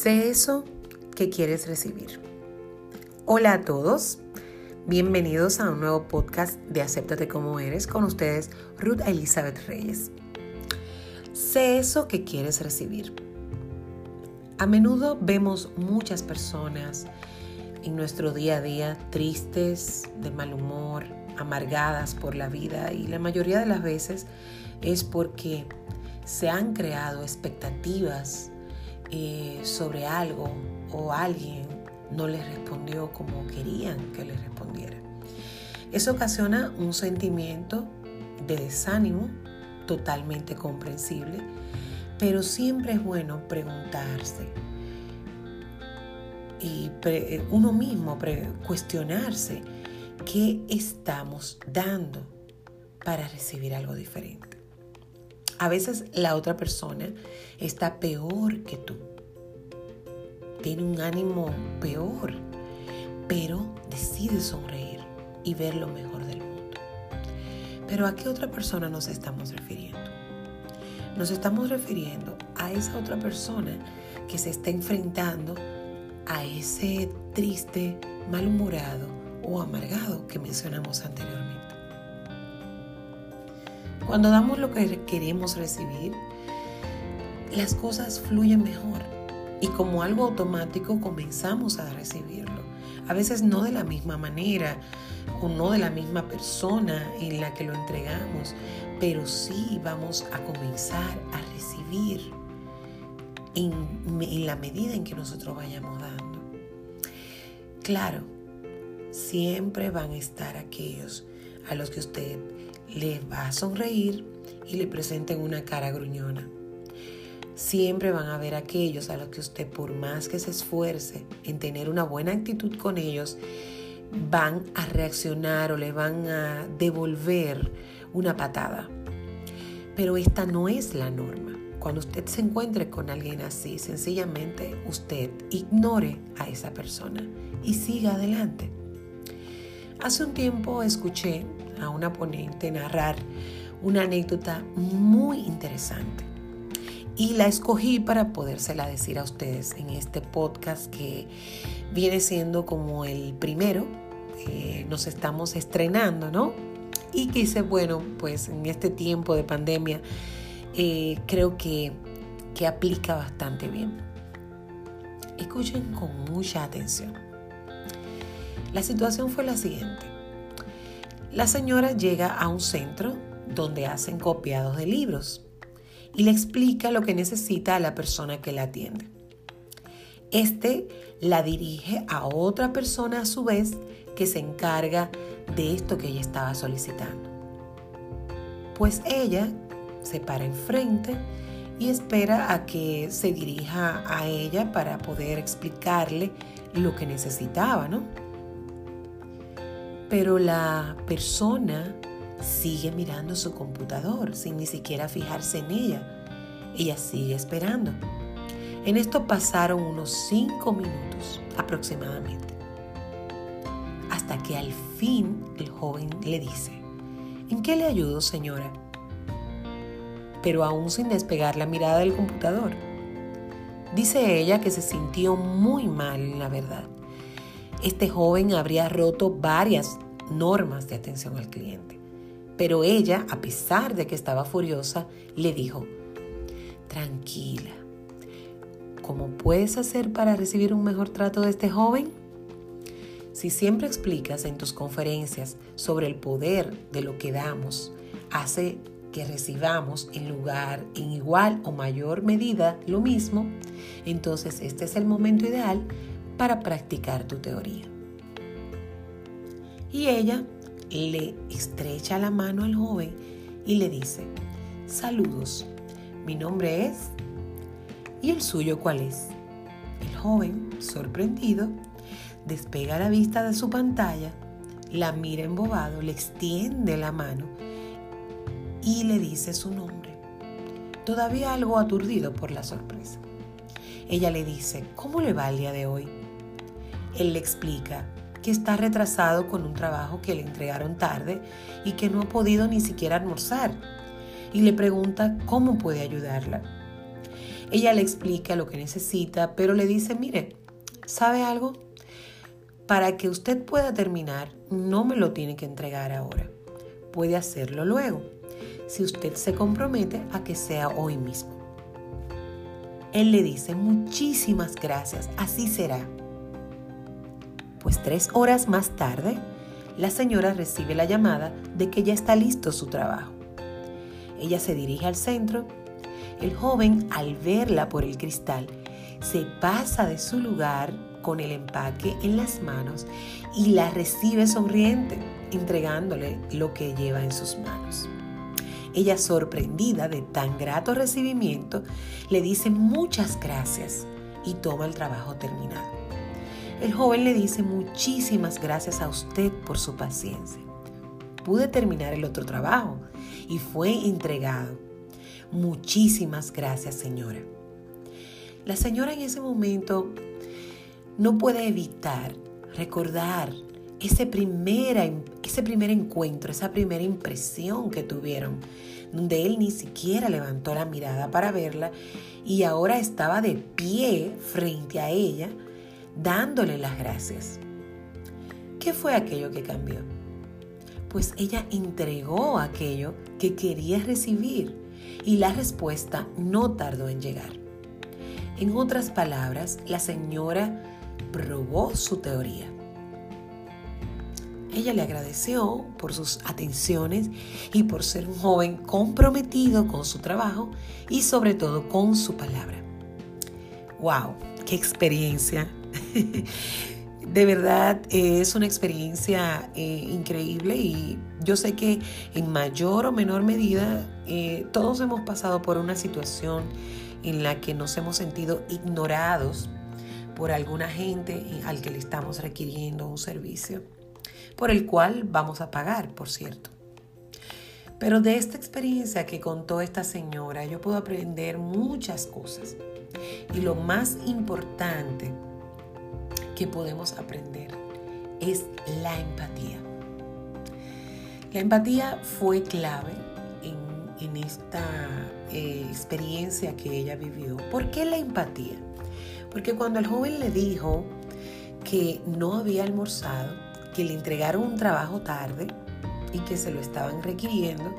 Sé eso que quieres recibir. Hola a todos, bienvenidos a un nuevo podcast de Acéptate como eres con ustedes, Ruth Elizabeth Reyes. Sé eso que quieres recibir. A menudo vemos muchas personas en nuestro día a día tristes, de mal humor, amargadas por la vida y la mayoría de las veces es porque se han creado expectativas eh, sobre algo o alguien no les respondió como querían que les respondiera. Eso ocasiona un sentimiento de desánimo totalmente comprensible, pero siempre es bueno preguntarse y uno mismo cuestionarse qué estamos dando para recibir algo diferente. A veces la otra persona está peor que tú. Tiene un ánimo peor, pero decide sonreír y ver lo mejor del mundo. Pero ¿a qué otra persona nos estamos refiriendo? Nos estamos refiriendo a esa otra persona que se está enfrentando a ese triste, malhumorado o amargado que mencionamos anteriormente. Cuando damos lo que queremos recibir, las cosas fluyen mejor y como algo automático comenzamos a recibirlo. A veces no de la misma manera o no de la misma persona en la que lo entregamos, pero sí vamos a comenzar a recibir en, la medida en que nosotros vayamos dando. Claro, siempre van a estar aquellos a los que usted les va a sonreír y le presenten una cara gruñona. Siempre van a ver aquellos a los que usted, por más que se esfuerce en tener una buena actitud con ellos, van a reaccionar o le van a devolver una patada. Pero esta no es la norma. Cuando usted se encuentre con alguien así, sencillamente usted ignore a esa persona y siga adelante. Hace un tiempo escuché a una ponente narrar una anécdota muy interesante y la escogí para podérsela decir a ustedes en este podcast que viene siendo como el primero. nos estamos estrenando, ¿no? Y quise, bueno, pues en este tiempo de pandemia eh, creo que, que aplica bastante bien. Escuchen con mucha atención. La situación fue la siguiente. La señora llega a un centro donde hacen copiados de libros y le explica lo que necesita a la persona que la atiende. Este la dirige a otra persona a su vez que se encarga de esto que ella estaba solicitando. Pues ella se para enfrente y espera a que se dirija a ella para poder explicarle lo que necesitaba, ¿no? Pero la persona sigue mirando su computador sin ni siquiera fijarse en ella. Ella sigue esperando. En esto pasaron unos cinco minutos aproximadamente. Hasta que al fin el joven le dice, ¿en qué le ayudo señora? Pero aún sin despegar la mirada del computador. Dice ella que se sintió muy mal, la verdad este joven habría roto varias normas de atención al cliente. Pero ella, a pesar de que estaba furiosa, le dijo, tranquila, ¿cómo puedes hacer para recibir un mejor trato de este joven? Si siempre explicas en tus conferencias sobre el poder de lo que damos, hace que recibamos en lugar, en igual o mayor medida, lo mismo, entonces este es el momento ideal para practicar tu teoría. Y ella le estrecha la mano al joven y le dice, saludos, mi nombre es... ¿Y el suyo cuál es? El joven, sorprendido, despega la vista de su pantalla, la mira embobado, le extiende la mano y le dice su nombre, todavía algo aturdido por la sorpresa. Ella le dice, ¿cómo le va el día de hoy? Él le explica que está retrasado con un trabajo que le entregaron tarde y que no ha podido ni siquiera almorzar. Y le pregunta cómo puede ayudarla. Ella le explica lo que necesita, pero le dice, mire, ¿sabe algo? Para que usted pueda terminar, no me lo tiene que entregar ahora. Puede hacerlo luego, si usted se compromete a que sea hoy mismo. Él le dice, muchísimas gracias, así será. Pues tres horas más tarde, la señora recibe la llamada de que ya está listo su trabajo. Ella se dirige al centro. El joven, al verla por el cristal, se pasa de su lugar con el empaque en las manos y la recibe sonriente, entregándole lo que lleva en sus manos. Ella, sorprendida de tan grato recibimiento, le dice muchas gracias y toma el trabajo terminado. El joven le dice muchísimas gracias a usted por su paciencia. Pude terminar el otro trabajo y fue entregado. Muchísimas gracias, señora. La señora en ese momento no puede evitar recordar ese, primera, ese primer encuentro, esa primera impresión que tuvieron, donde él ni siquiera levantó la mirada para verla y ahora estaba de pie frente a ella, dándole las gracias. ¿Qué fue aquello que cambió? Pues ella entregó aquello que quería recibir y la respuesta no tardó en llegar. En otras palabras, la señora probó su teoría ella le agradeció por sus atenciones y por ser un joven comprometido con su trabajo y sobre todo con su palabra. ¡Wow! ¡Qué experiencia! De verdad es una experiencia eh, increíble y yo sé que en mayor o menor medida eh, todos hemos pasado por una situación en la que nos hemos sentido ignorados por alguna gente al que le estamos requiriendo un servicio por el cual vamos a pagar, por cierto. Pero de esta experiencia que contó esta señora, yo puedo aprender muchas cosas. Y lo más importante que podemos aprender es la empatía. La empatía fue clave en, esta eh, experiencia que ella vivió. ¿Por qué la empatía? Porque cuando el joven le dijo que no había almorzado, que le entregaron un trabajo tarde y que se lo estaban requiriendo,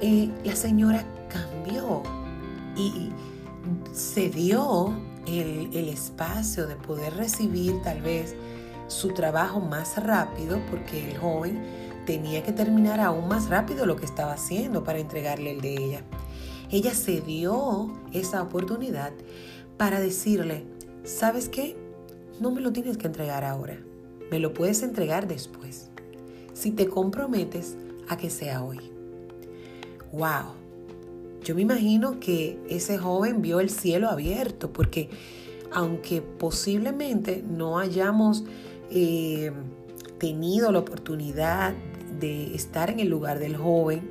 eh, la señora cambió y se dio el, espacio de poder recibir tal vez su trabajo más rápido porque el joven tenía que terminar aún más rápido lo que estaba haciendo para entregarle el de ella. Ella se dio esa oportunidad para decirle, ¿sabes qué? No me lo tienes que entregar ahora me lo puedes entregar después. Si te comprometes a que sea hoy. ¡Wow! Yo me imagino que ese joven vio el cielo abierto porque aunque posiblemente no hayamos eh, tenido la oportunidad de estar en el lugar del joven,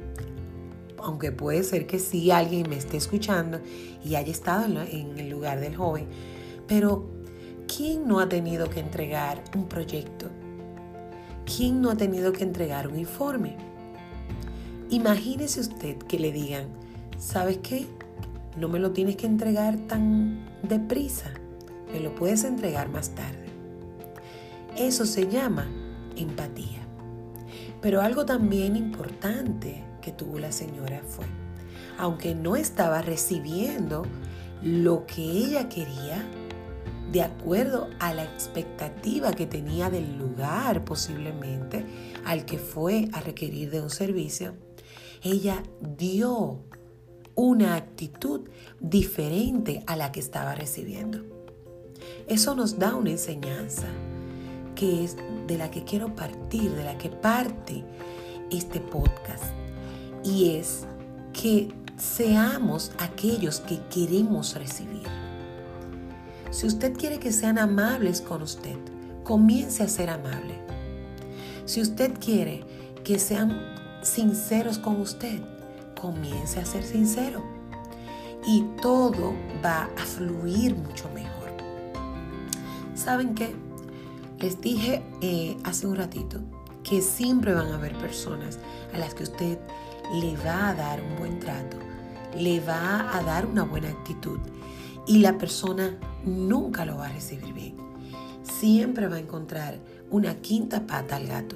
aunque puede ser que sí alguien me esté escuchando y haya estado en el lugar del joven, pero ¿Quién no ha tenido que entregar un proyecto? ¿Quién no ha tenido que entregar un informe? Imagínese usted que le digan, ¿sabes qué? No me lo tienes que entregar tan deprisa, me lo puedes entregar más tarde. Eso se llama empatía. Pero algo también importante que tuvo la señora fue, aunque no estaba recibiendo lo que ella quería, de acuerdo a la expectativa que tenía del lugar posiblemente al que fue a requerir de un servicio, ella dio una actitud diferente a la que estaba recibiendo. Eso nos da una enseñanza que es de la que quiero partir, de la que parte este podcast. Y es que seamos aquellos que queremos recibir. Si usted quiere que sean amables con usted, comience a ser amable. Si usted quiere que sean sinceros con usted, comience a ser sincero. Y todo va a fluir mucho mejor. ¿Saben qué? Les dije eh, hace un ratito que siempre van a haber personas a las que usted le va a dar un buen trato, le va a dar una buena actitud y la persona nunca lo va a recibir bien. Siempre va a encontrar una quinta pata al gato.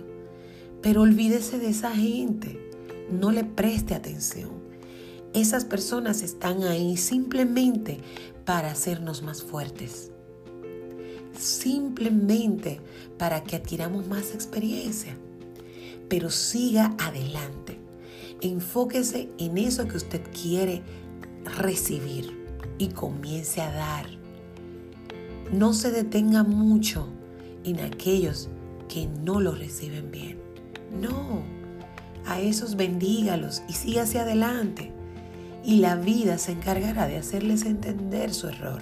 Pero olvídese de esa gente, no le preste atención. Esas personas están ahí simplemente para hacernos más fuertes. Simplemente para que adquiramos más experiencia. Pero siga adelante. Enfóquese en eso que usted quiere recibir y comience a dar. No se detenga mucho en aquellos que no lo reciben bien. No, a esos bendígalos y siga hacia adelante. Y la vida se encargará de hacerles entender su error.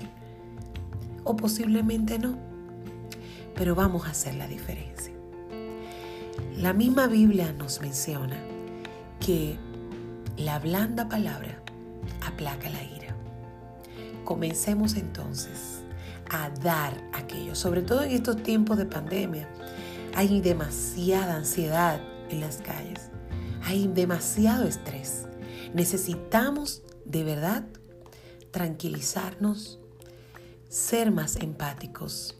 O posiblemente no. Pero vamos a hacer la diferencia. La misma Biblia nos menciona que la blanda palabra aplaca la ira. Comencemos entonces a dar aquello, sobre todo en estos tiempos de pandemia. Hay demasiada ansiedad en las calles, hay demasiado estrés. Necesitamos de verdad tranquilizarnos, ser más empáticos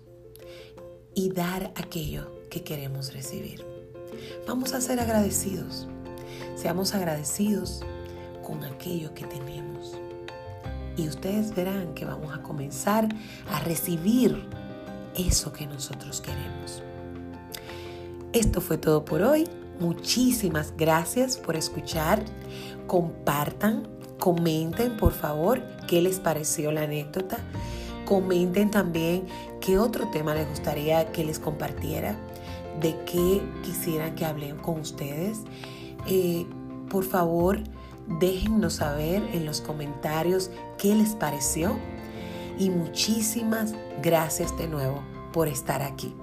y dar aquello que queremos recibir. Vamos a ser agradecidos. Seamos agradecidos con aquello que tenemos. Y ustedes verán que vamos a comenzar a recibir eso que nosotros queremos. Esto fue todo por hoy. Muchísimas gracias por escuchar. Compartan, comenten por favor qué les pareció la anécdota. Comenten también qué otro tema les gustaría que les compartiera, de qué quisieran que hable con ustedes. Eh, por favor, déjennos saber en los comentarios qué les pareció. Y muchísimas gracias de nuevo por estar aquí.